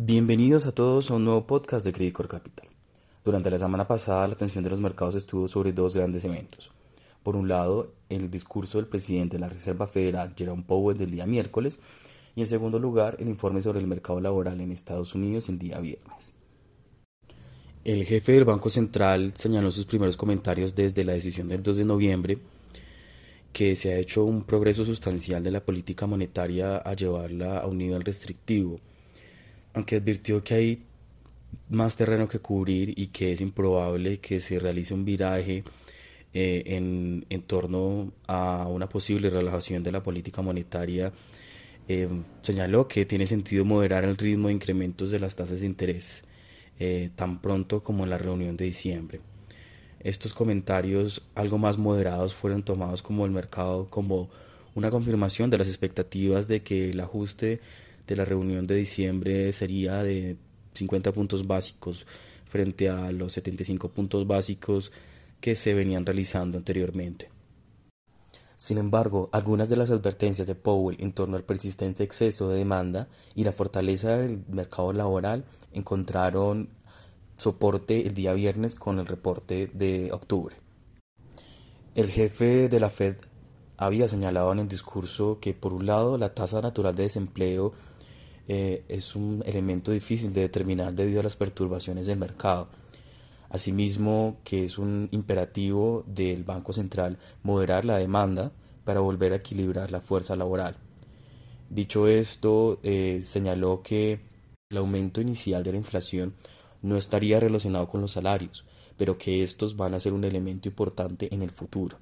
Bienvenidos a todos a un nuevo podcast de Credit Capital. Durante la semana pasada la atención de los mercados estuvo sobre dos grandes eventos. Por un lado, el discurso del presidente de la Reserva Federal, Jerome Powell, del día miércoles, y en segundo lugar, el informe sobre el mercado laboral en Estados Unidos el día viernes. El jefe del Banco Central señaló sus primeros comentarios desde la decisión del 2 de noviembre que se ha hecho un progreso sustancial de la política monetaria a llevarla a un nivel restrictivo aunque advirtió que hay más terreno que cubrir y que es improbable que se realice un viraje eh, en, en, torno a una posible relajación de la política monetaria, eh, señaló que tiene sentido moderar el ritmo de incrementos de las tasas de interés eh, tan pronto como en la reunión de diciembre. Estos comentarios algo más moderados fueron tomados como el mercado como una confirmación de las expectativas de que el ajuste de la reunión de diciembre sería de 50 puntos básicos frente a los 75 puntos básicos que se venían realizando anteriormente. Sin embargo, algunas de las advertencias de Powell en torno al persistente exceso de demanda y la fortaleza del mercado laboral encontraron soporte el día viernes con el reporte de octubre. El jefe de la Fed había señalado en el discurso que por un lado la tasa natural de desempleo eh, es un elemento difícil de determinar debido a las perturbaciones del mercado. Asimismo, que es un imperativo del Banco Central moderar la demanda para volver a equilibrar la fuerza laboral. Dicho esto, eh, señaló que el aumento inicial de la inflación no estaría relacionado con los salarios, pero que estos van a ser un elemento importante en el futuro.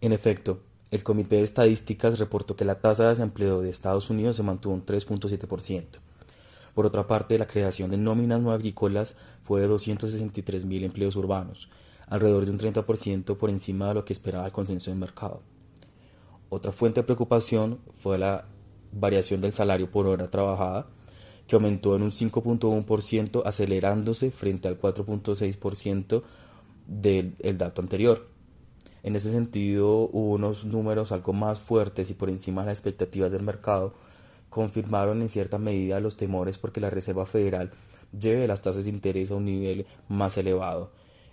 En efecto, el Comité de Estadísticas reportó que la tasa de desempleo de Estados Unidos se mantuvo en 3.7%. Por otra parte, la creación de nóminas no agrícolas fue de 263.000 empleos urbanos, alrededor de un 30% por encima de lo que esperaba el consenso de mercado. Otra fuente de preocupación fue la variación del salario por hora trabajada, que aumentó en un 5.1%, acelerándose frente al 4.6% del dato anterior. En ese sentido, hubo unos números algo más fuertes y por encima de las expectativas del mercado, confirmaron en cierta medida los temores porque la Reserva Federal lleve las tasas de interés a un nivel más elevado.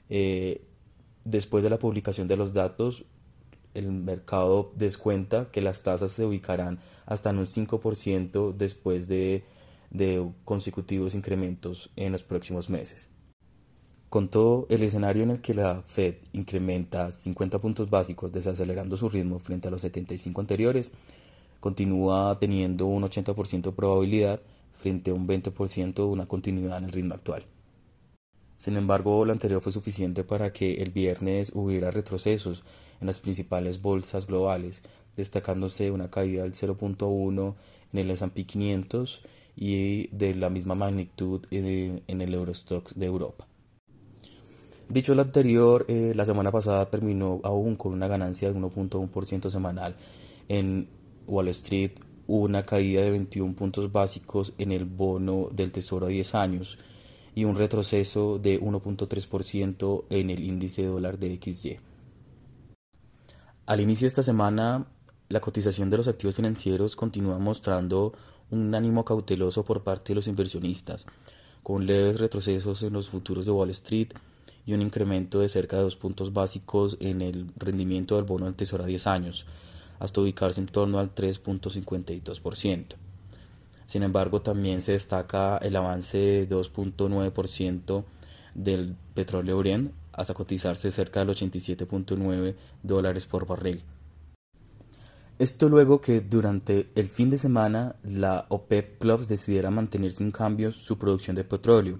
Eh, después de la publicación de los datos, el mercado descuenta que las tasas se ubicarán hasta en un 5% después de consecutivos incrementos en los próximos meses. Con todo, el escenario en el que la Fed incrementa 50 puntos básicos desacelerando su ritmo frente a los 75 anteriores, continúa teniendo un 80% de probabilidad frente a un 20% de una continuidad en el ritmo actual. Sin embargo, lo anterior fue suficiente para que el viernes hubiera retrocesos en las principales bolsas globales, destacándose una caída del 0.1 en el S&P 500 y de la misma magnitud en el Eurostox de Europa. Dicho lo anterior, eh, la semana pasada terminó aún con una ganancia de 1.1% semanal. En Wall Street una caída de 21 puntos básicos en el bono del Tesoro a 10 años y un retroceso de 1.3% en el índice de dólar de XY. Al inicio de esta semana, la cotización de los activos financieros continúa mostrando un ánimo cauteloso por parte de los inversionistas, con leves retrocesos en los futuros de Wall Street y un incremento de cerca de dos puntos básicos en el rendimiento del bono del Tesoro a 10 años, hasta ubicarse en torno al 3.52%. Sin embargo, también se destaca el avance de 2.9% del petróleo Brent hasta cotizarse cerca del 87.9 dólares por barril. Esto luego que durante el fin de semana la OPEP Plus decidiera mantener sin cambios su producción de petróleo,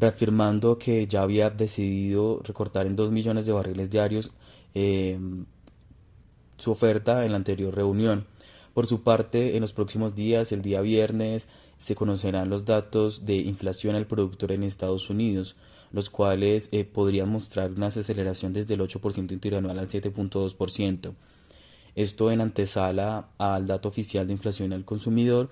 reafirmando que ya había decidido recortar en 2 millones de barriles diarios em, su oferta en la anterior reunión. Por su parte, en los próximos días, el día viernes, se conocerán los datos de inflación al productor en Estados Unidos, los cuales eh, podrían mostrar una aceleración desde el 8% interanual al 7.2%. Esto en antesala al dato oficial de inflación al consumidor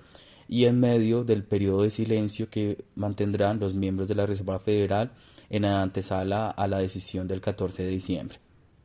y en medio del periodo de silencio que mantendrán los miembros de la Reserva Federal en antesala a la decisión del 14 de diciembre.